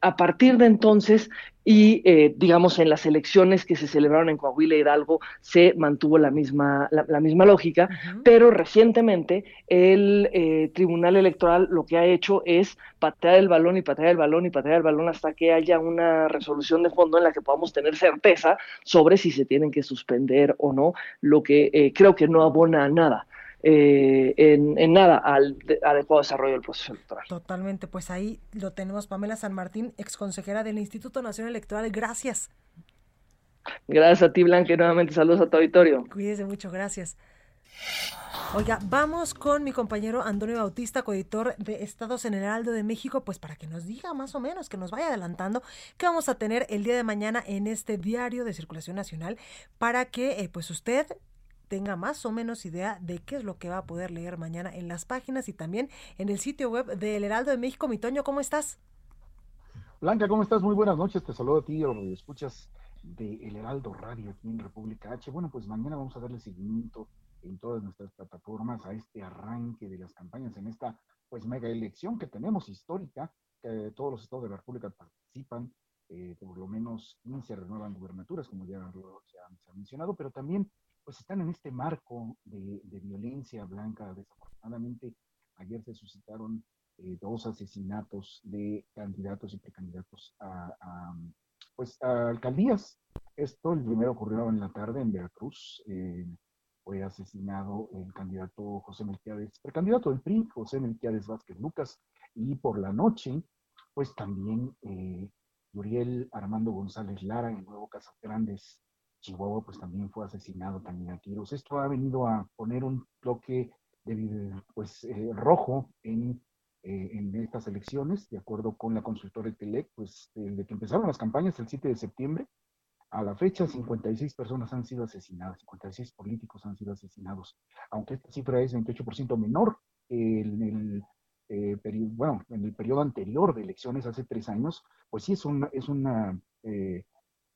a partir de entonces, y eh, digamos en las elecciones que se celebraron en Coahuila y Hidalgo se mantuvo la misma, la, misma lógica, pero recientemente el eh, Tribunal Electoral lo que ha hecho es patear el balón y patear el balón y patear el balón hasta que haya una resolución de fondo en la que podamos tener certeza sobre si se tienen que suspender o no, lo que eh, creo que no abona a nada. Eh, en, nada al adecuado desarrollo del proceso electoral. Totalmente, pues ahí lo tenemos Pamela San Martín, exconsejera del Instituto Nacional Electoral. Gracias. Gracias a ti, Blanca, y nuevamente saludos a tu auditorio. Cuídese mucho, gracias. Oiga, vamos con mi compañero Antonio Bautista, coeditor de Estados en el Heraldo de México, pues para que nos diga más o menos, que nos vaya adelantando qué vamos a tener el día de mañana en este diario de circulación nacional para que eh, pues usted tenga más o menos idea de qué es lo que va a poder leer mañana en las páginas y también en el sitio web del Heraldo de México. Mi Toño, ¿cómo estás? Blanca, ¿cómo estás? Muy buenas noches. Te saludo a ti, lo escuchas de El Heraldo Radio aquí en República H. Bueno, pues mañana vamos a darle seguimiento en todas nuestras plataformas a este arranque de las campañas en esta pues mega elección que tenemos histórica, que todos los estados de la República participan, eh, por lo menos 15 renuevan gubernaturas, como ya, ya se ha mencionado, pero también pues están en este marco de, violencia blanca. Desafortunadamente, ayer se suscitaron eh, dos asesinatos de candidatos y precandidatos a, pues, a alcaldías. Esto, el primero ocurrió en la tarde en Veracruz. Eh, fue asesinado el candidato José Melquiades, precandidato del PRI, José Melquiades Vázquez Lucas, y por la noche, pues también eh, Uriel Armando González Lara en Nuevo Casas Grandes Chihuahua pues también fue asesinado también a tiros. Esto ha venido a poner un bloque de, pues, eh, rojo en, eh, en estas elecciones, de acuerdo con la consultora Telec, pues desde que empezaron las campañas el 7 de septiembre, a la fecha 56 personas han sido asesinadas, 56 políticos han sido asesinados, aunque esta cifra es 28% menor en el, eh, bueno, en el periodo anterior de elecciones hace tres años, pues sí es una, es una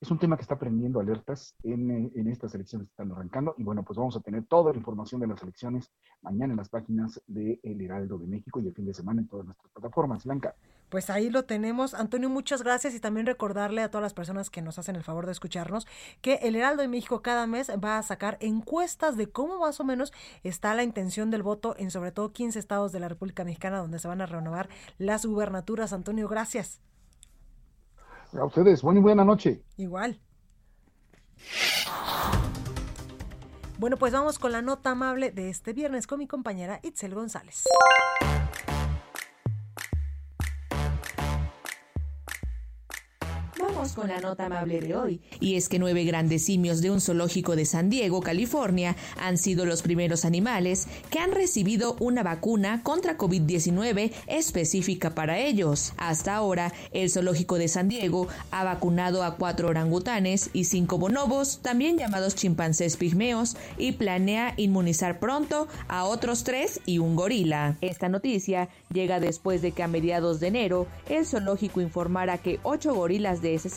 es un tema que está prendiendo alertas en, eh, en, estas elecciones que están arrancando. Y bueno, pues vamos a tener toda la información de las elecciones mañana en las páginas de El Heraldo de México y el fin de semana en todas nuestras plataformas. Blanca. Pues ahí lo tenemos. Antonio, muchas gracias y también recordarle a todas las personas que nos hacen el favor de escucharnos que El Heraldo de México cada mes va a sacar encuestas de cómo más o menos está la intención del voto en sobre todo 15 estados de la República Mexicana donde se van a renovar las gubernaturas. Antonio, gracias. A ustedes, buena buena noche. Igual. Bueno, pues vamos con la nota amable de este viernes con mi compañera Itzel González. Con la nota amable de hoy. Y es que nueve grandes simios de un zoológico de San Diego, California, han sido los primeros animales que han recibido una vacuna contra COVID-19 específica para ellos. Hasta ahora, el zoológico de San Diego ha vacunado a cuatro orangutanes y cinco bonobos, también llamados chimpancés pigmeos, y planea inmunizar pronto a otros tres y un gorila. Esta noticia llega después de que a mediados de enero el zoológico informara que ocho gorilas de ese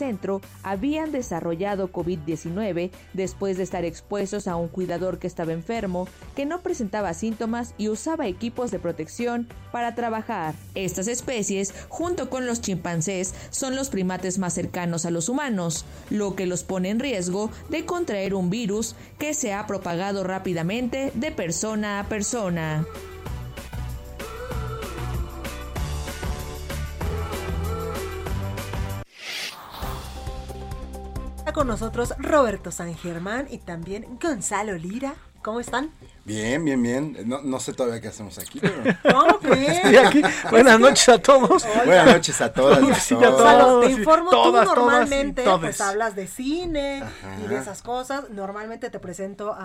habían desarrollado COVID-19 después de estar expuestos a un cuidador que estaba enfermo, que no presentaba síntomas y usaba equipos de protección para trabajar. Estas especies, junto con los chimpancés, son los primates más cercanos a los humanos, lo que los pone en riesgo de contraer un virus que se ha propagado rápidamente de persona a persona. Con nosotros Roberto San Germán y también Gonzalo Lira. ¿Cómo están? Bien, bien, bien. No, no sé todavía qué hacemos aquí, pero... ¿Cómo que? Estoy aquí. Buenas noches a todos. Buenas noches a todas. y a Sí, a todos. O sea, te informo, todas, tú normalmente pues hablas de cine Ajá. y de esas cosas. Normalmente te presento a,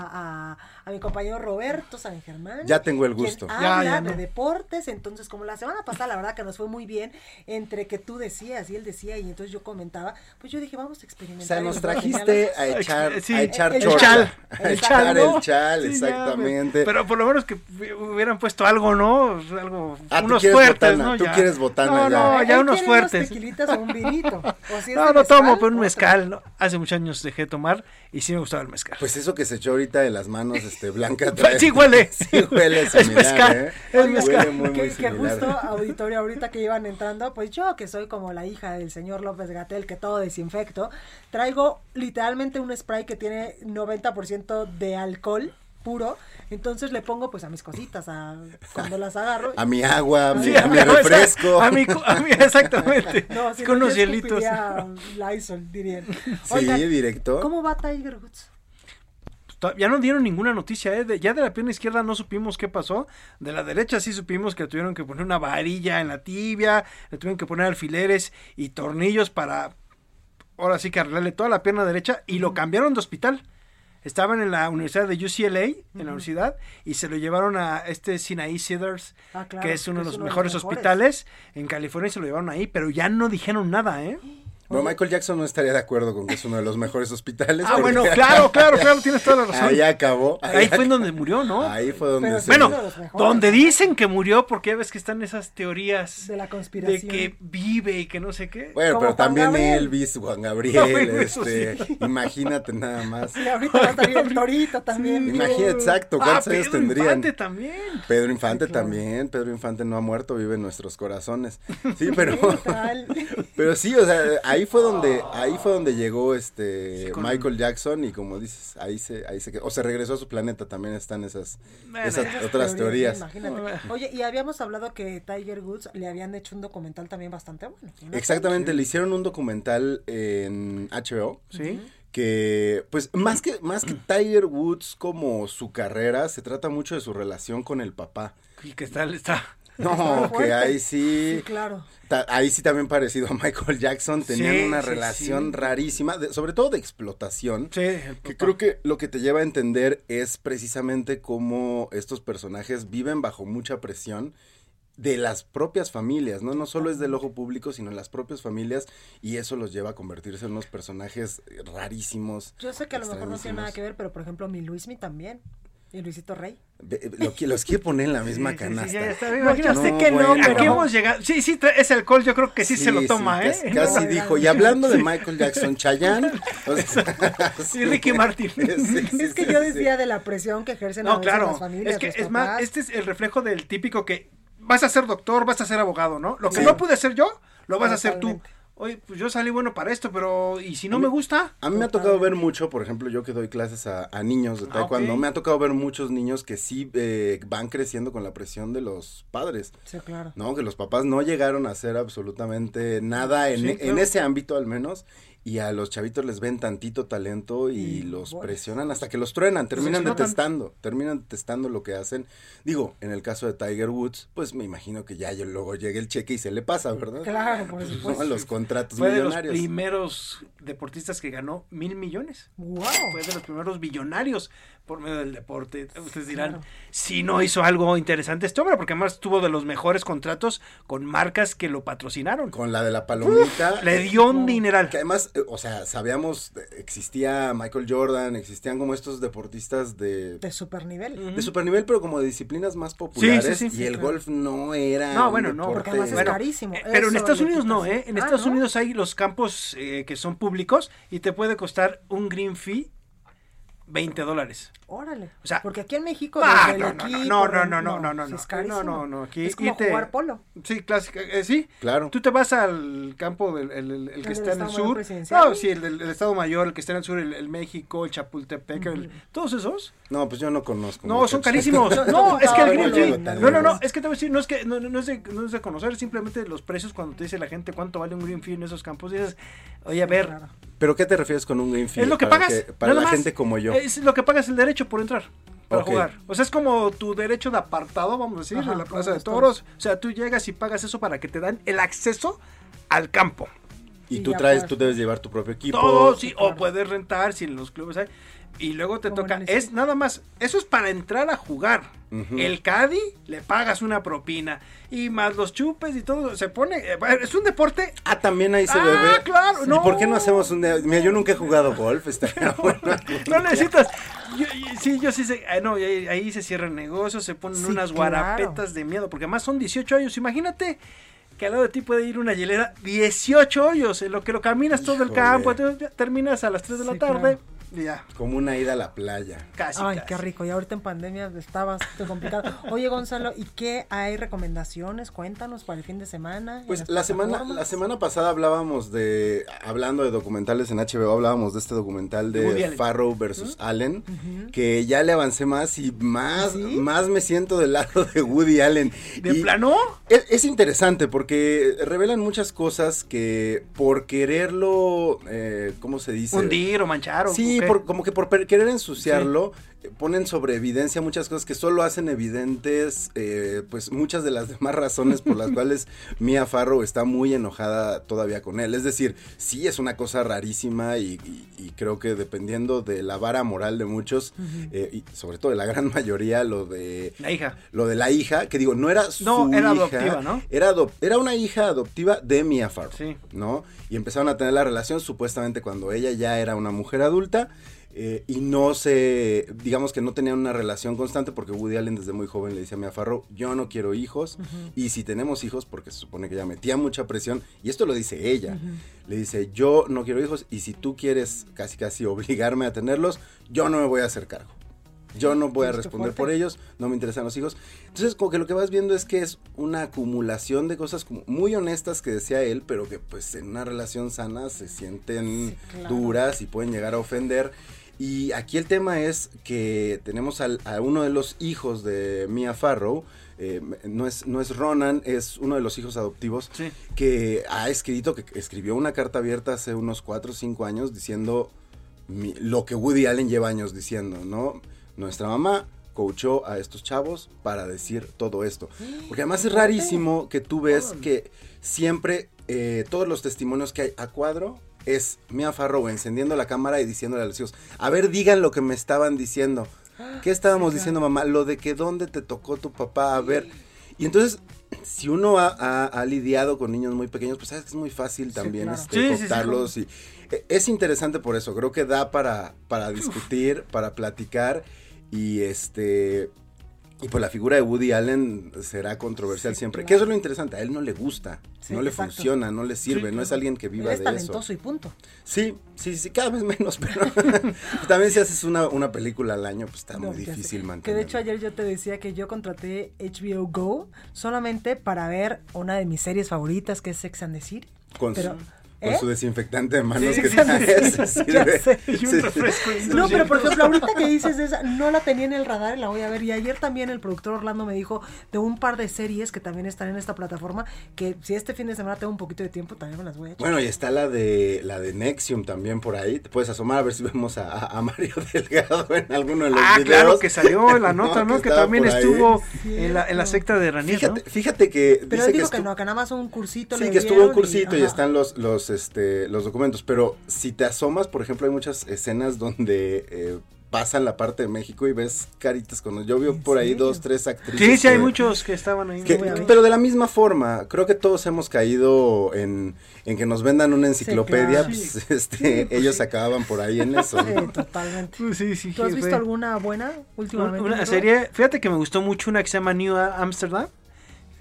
a- a mi compañero Roberto San Germán. Ya tengo el quien gusto. Ya, habla ya no. de deportes. Entonces, como la semana pasada, la verdad que nos fue muy bien entre que tú decías y él decía y entonces yo comentaba, pues yo dije, vamos a O experimentar. sea, y nos trajiste a echar, sí, a echar el chorcha. chal. A El echar chal, el chal, Sí, ya, exactamente. Pero por lo menos que hubieran puesto algo, ¿no? Algo, Ah, unos fuertes, botana, ¿no? tú Ya. quieres botana no, ya. No, ya unos fuertes. tequilitas o un vinito. O si es No, no tomo, pero un mezcal. ¿no? Hace muchos años dejé de tomar y sí me gustaba el mezcal. Pues eso que se echó ahorita de las manos, este, Blanca. Sí huele. Sí huele Es similar, mezcal, ¿eh? es Huele mezcal. muy, muy que, que justo auditorio ahorita que iban entrando, pues yo que soy como la hija del señor López Gatel que todo desinfecto, traigo literalmente un spray que tiene 90% de alcohol puro, entonces le pongo pues a mis cositas, a cuando las agarro. A mi agua, a mi, Sí, a mi a mi- refresco. A mí exactamente. No, si con no, unos yo hielitos. Lysol, dirían. Sí, Oigan, directo. ¿Cómo va Tiger Woods? Ya no dieron ninguna noticia, ¿eh? De- ya de la pierna izquierda no supimos qué pasó. De la derecha sí supimos que tuvieron que poner una varilla en la tibia, le tuvieron que poner alfileres y tornillos para, ahora sí que arreglarle toda la pierna derecha y lo cambiaron de hospital. Estaban en la universidad de UCLA, en la universidad, y se lo llevaron a este Sinai Cedars, Ah, claro, que es uno de los uno mejores hospitales en California, y se lo llevaron ahí, pero ya no dijeron nada, ¿eh? Bueno, Michael Jackson no estaría de acuerdo con que es uno de los mejores hospitales. Ah, bueno, claro, claro, claro, tienes toda la razón. Ahí acabó. Ahí fue en donde murió, ¿no? Ahí fue donde Pero se... Bueno, uno de los mejores, donde ¿no? dicen que murió, porque ya ves que están esas teorías De la de conspiración. que vive y que no sé qué. Bueno, Como pero Juan también Gabriel. Elvis, Juan No, Gabriel, bueno, este, imagínate nada más. Y ahorita va a salir el torito también. Imagínate, exacto, Ah, ¿cuántos años Pedro tendrían? Infante también. Pedro Infante Sí, claro. también, Pedro Infante no ha muerto, vive en nuestros corazones. Sí, pero, ¿Qué tal? pero sí, o sea, ahí fue donde, ahí fue donde llegó este Sí, con- Michael Jackson y como dices, ahí se, ahí se quedó, o se regresó a su planeta, también están esas, otras teorías. Imagínate. Oye, y habíamos hablado que Tiger Woods le habían hecho un documental también bastante bueno. ¿no? Exactamente, le hicieron un documental en HBO. Sí. que pues más que más que Tiger Woods como su carrera se trata mucho de su relación con el papá Y que está, está. No que ahí sí, Sí, claro. ta- ahí sí también parecido a Michael Jackson tenían Sí, una sí, relación sí. rarísima de- sobre todo de explotación Sí, que creo que lo que te lleva a entender es precisamente cómo estos personajes viven bajo mucha presión de las propias familias, ¿no? No solo es del ojo público, sino en las propias familias, y eso los lleva a convertirse en unos personajes rarísimos. Yo sé que a lo mejor no tiene nada que ver, pero por ejemplo, mi Luismi también. Y Luisito Rey. Lo, que- los quiere poner en la misma Sí, sí, sí, canasta. ya está. No, Imagínate yo sé que no, Aquí pero- hemos llegado. Sí, sí, ese alcohol yo creo que sí, se lo toma, casi- ¿eh? Casi No, dijo, y hablando de Michael Jackson, Chayanne. Y Ricky Martin. Sí, sí, Es que sí, yo sí. decía de la presión que ejercen a No, veces claro. las familias. Es que es más, este es el reflejo del típico que vas a ser doctor, vas a ser abogado, ¿no? Lo que Sí. no pude hacer yo, lo vas a hacer tú. Oye, pues yo salí bueno para esto, pero ¿y si no me gusta? A mí me ha tocado ver mucho, por ejemplo, yo que doy clases a, a niños de Ah, taekwondo, me ha tocado ver muchos niños que sí eh, van creciendo con la presión de los padres, Sí, claro. ¿no? Que los papás no llegaron a hacer absolutamente nada en, Sí, en ese ámbito al menos, y a los chavitos les ven tantito talento y, Y los presionan hasta que los truenan, terminan detestando, terminan detestando lo que hacen. Digo, en el caso de Tiger Woods, pues me imagino que ya yo- luego llega el cheque y se le pasa, ¿verdad? Claro, por ¿No? supuesto. Los contratos Fue de los millonarios. primeros deportistas que ganó mil millones. Wow. Fue de los primeros billonarios por medio del deporte. Ustedes dirán, Claro. si no hizo algo interesante este hombre, porque además tuvo de los mejores contratos con marcas que lo patrocinaron. Con la de la palomita. Le dio un dineral. Que además, eh, o sea, sabíamos, eh, existía Michael Jordan, existían como estos deportistas de, De super nivel. de supernivel, pero como de disciplinas más populares. sí, sí, y el claro. golf no era. No, un bueno, no, Porque además es Bueno, carísimo. Eh, Pero en Estados Unidos no, ¿eh? En Ah, Estados ¿no? Unidos hay los campos eh, que son públicos y te puede costar un green fee 20 dólares. Órale. O sea, porque aquí en México Ah, desde no, el no, equipo, no, no, no, no, no, no, no, es carísimo. no, no, no, aquí es como irte- jugar polo. Sí, clásica, eh, sí. Claro. Tú te vas al campo del el, el- el que está en el sur. Presidencial? No, sí, el Estado Mayor, el que está en el sur, el, el México, el Chapultepec, el- todos esos. No, pues yo no conozco. No, son carísimos. No, es que el green Italia. No, no, no, es que te voy a decir, no es que no, no es de, no es de conocer, simplemente los precios cuando te dice la gente cuánto vale un green fee en esos campos, dices, oye, a ver, Claro. ¿Pero qué te refieres con un fee? es lo que Para pagas. para nada la más. gente como yo. Es lo que pagas el derecho por entrar. para jugar. O sea, es como tu derecho de apartado, vamos a decir, Ajá, en la Plaza de Toros. O sea, tú llegas y pagas eso para que te dan el acceso al campo. Y Y tú traes, tú debes llevar tu propio equipo. Todo, sí, o puedes rentar si en los clubes hay. Y luego te toca, es nada más, eso es para entrar a jugar. El Cadi le pagas una propina y más los chupes y todo, se pone, eh, es un deporte. Ah, también ahí se Ah, bebe. claro, ¿Y no. por qué no hacemos un? Mira, yo nunca he jugado golf, bueno. No necesitas. Yo- sí, yo sí sé. ah, no, y ahí, ahí se cierran negocios, se ponen Sí, unas claro. guarapetas de miedo, porque además son 18 años. Imagínate que al lado de ti puede ir una hielera, 18 hoyos, en lo que lo caminas todo el campo, terminas a las 3 de la tarde ya, Como una ida a la playa. casi. Ay, casi. qué rico. Y ahorita en pandemia está bastante complicado. Oye, Gonzalo, ¿y qué hay recomendaciones? Cuéntanos para el fin de semana. Pues la semana, la semana pasada hablábamos de, hablando de documentales en HBO, hablábamos de este documental De Allen. Farrow versus Allen, que ya le avancé más y más, más me siento del lado de Woody Allen. ¿De Y plano? Es, es interesante porque revelan muchas cosas que por quererlo, eh, ¿cómo se dice? Hundir o manchar o Sí. Por- como que por querer ensuciarlo, eh, ponen sobre evidencia muchas cosas que solo hacen evidentes, eh, pues muchas de las demás razones por las cuales Mia Farrow está muy enojada todavía con él. Es decir, sí es una cosa rarísima y, y- y creo que dependiendo de la vara moral de muchos, eh, y sobre todo de la gran mayoría, lo de La hija. lo de la hija, que digo, no era su No, era hija, adoptiva, ¿no? Era, adop- era una hija adoptiva de Mia Farrow, Sí. ¿no? Y empezaron a tener la relación supuestamente cuando ella ya era una mujer adulta eh, y no se, digamos que no tenían una relación constante porque Woody Allen desde muy joven le dice a Mia Farrow, yo no quiero hijos y si tenemos hijos, porque se supone que ella metía mucha presión, y esto lo dice ella, le dice, yo no quiero hijos y si tú quieres casi casi obligarme a tenerlos, yo no me voy a hacer cargo. Yo no voy a Pues responder por ellos, no me interesan los hijos. Entonces, como que lo que vas viendo es que es una acumulación de cosas como muy honestas que decía él, pero que pues en una relación sana se sienten Sí, claro. duras y pueden llegar a ofender. Y aquí el tema es que tenemos al- a uno de los hijos de Mia Farrow, eh, no, es, no es Ronan, es uno de los hijos adoptivos, Sí. que ha escrito, que escribió una carta abierta hace unos 4 o 5 años diciendo mi- lo que Woody Allen lleva años diciendo, ¿no? Nuestra mamá coachó a estos chavos para decir todo esto. Porque además es rarísimo que tú ves que siempre eh, todos los testimonios que hay a cuadro es Mia Farrow encendiendo la cámara y diciéndole a los hijos, a ver, digan lo que me estaban diciendo. ¿Qué estábamos diciendo, mamá? Lo de que dónde te tocó tu papá, a ver. Y entonces, si uno ha, ha- ha lidiado con niños muy pequeños, pues sabes que es muy fácil también claro. este, Sí, contarlos y eh, es interesante por eso, creo que da para, para discutir, para platicar y este y pues la figura de Woody Allen será controversial Sí, siempre, claro. que eso es lo interesante, a él no le gusta, Sí, no le exacto. funciona, no le sirve, Sí, no es alguien que Él viva es de eso. talentoso y punto. Sí, sí, sí, cada vez menos, pero también si haces una, una película al año, pues está No, muy difícil Que mantener. de hecho ayer yo te decía que yo contraté HBO Go solamente para ver una de mis series favoritas que es Sex and the City. con, pero- su, con ¿eh? su desinfectante de manos Sí, que traes. Y Sí. refresco No, pero por ejemplo, ahorita que dices esa, no la tenía en el radar y la voy a ver. Y ayer también el productor Orlando me dijo de un par de series que también están en esta plataforma, que si este fin de semana tengo un poquito de tiempo, también me las voy a echar. Bueno, y está la de la de Nexium también por ahí. Te puedes asomar a ver si vemos a, Mario Delgado en alguno de los Ah, videos. claro, que salió en la nota, ¿no? Que, también estuvo en la, en la secta de Ranier, Fíjate, ¿no? fíjate que Pero dice que, dijo que, no, que nada más un cursito. sí, le que estuvo un cursito y, ajá. están los los este los documentos, pero si te asomas, por ejemplo, hay muchas escenas donde eh, pasan la parte de México y ves caritas con yo vi por ahí dos, tres actrices. Sí, sí, hay que- muchos que estaban ahí. que- pero de la misma forma, creo que todos hemos caído en, en que nos vendan una enciclopedia, claro. pues, este, ellos acababan por ahí en eso. Sí, ¿no? totalmente. Pues sí, sí, ¿Tú has visto alguna buena últimamente? Una serie, fíjate que me gustó mucho una que se llama New Amsterdam,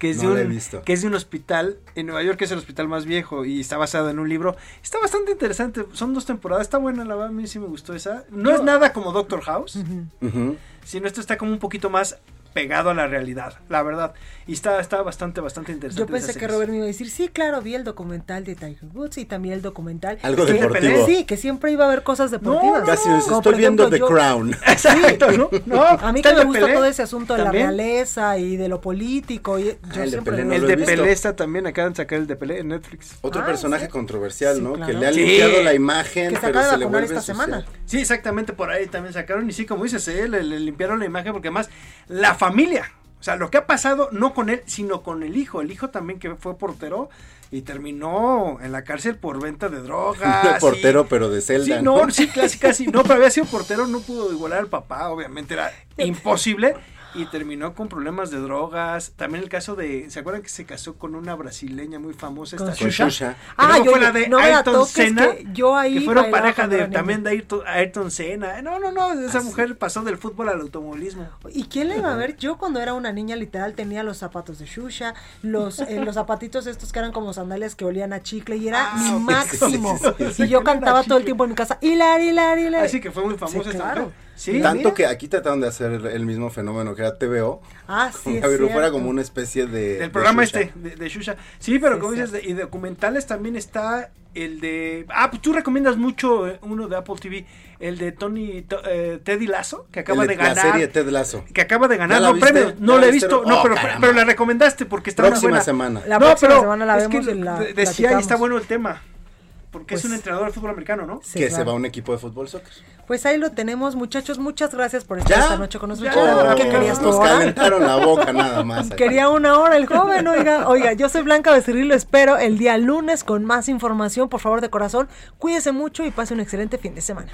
que es, No de he un, visto. que es de un hospital en Nueva York, que es el hospital más viejo y está basado en un libro. Está bastante interesante, son dos temporadas, está buena, la verdad, a mí sí me gustó esa. No es nada como Doctor House, Ujú. sino esto está como un poquito más pegado a la realidad, la verdad. Y está, está bastante, bastante interesante. Yo pensé que Robert me iba a decir, sí, claro, vi el documental de Tiger Woods y también el documental. Algo que- deportivo. Sí, que siempre iba a haber cosas deportivas. Casi estoy viendo The yo- Crown. Exacto, ¿no? No, A mí que me gusta Pelé, todo ese asunto de también. la realeza y de lo político. Y yo Ah, el de siempre Pelé no El lo de. Pelé está también, acaban de sacar el de Pelé en Netflix. Otro Ah, personaje controversial, Sí, ¿no? claro. Que le ha Sí. limpiado la imagen, Que se pero acaba de se le vuelve esta semana. Sí, exactamente, por ahí también sacaron. Y sí, como dices, eh, le, le limpiaron la imagen porque además la familia, o sea, lo que ha pasado no con él, sino con el hijo. El hijo también que fue portero y terminó en la cárcel por venta de drogas. portero, y- pero de celda, Sí, ¿no? no, sí, casi, casi. No, pero había sido portero, no pudo igualar al papá, obviamente era imposible. Y terminó con problemas de drogas. También el caso de. ¿Se acuerdan que se casó con una brasileña muy famosa, esta? Shusha. Que Ah, yo- fue la de no Ayrton Senna. que yo ahí que fueron pareja de también de Ayrton, Ayrton Senna. No, no, no. Esa mujer pasó del fútbol al automovilismo. ¿Y quién le iba a ver? Yo cuando era una niña literal tenía los zapatos de Shusha, los, eh, los zapatitos estos que eran como sandalias que olían a chicle y era Ah, mi máximo. sí, sí, sí. Y yo cantaba todo el tiempo en mi casa, hilar, hilar, hilar. Así que fue muy famosa esta claro. mujer. Sí, Tanto mira. que aquí trataron de hacer el mismo fenómeno que era TVO. Ah, sí, Como es fuera como una especie de. Del de programa Shusha. este, de, de Shusha. Sí, pero Sí, como es dices, de- y documentales también está el de... Ah, pues tú recomiendas mucho eh, uno de Apple TV, el de Tony, to- eh, Teddy Lasso, que acaba El de, La ganar. serie Ted Lasso. Que acaba de ganar ¿Ya la no premios. ¿Ya No la la he visto, no, Oh, pero, pero la recomendaste porque está Próxima buena. semana. La no, próxima pero semana la es vemos que y la de- decía y está bueno el tema. Porque es Pues- un entrenador de fútbol americano, ¿no? Sí, que se va a un equipo de fútbol soccer. Pues ahí lo tenemos, muchachos. Muchas gracias por estar ¿Ya? esta noche con nosotros. Ya. ¿Qué querías tú Nos calentaron la boca nada más. Quería una hora el joven, oiga. Oiga, yo soy Blanca Becerril, lo espero el día lunes con más información. Por favor, de corazón, cuídese mucho y pase un excelente fin de semana.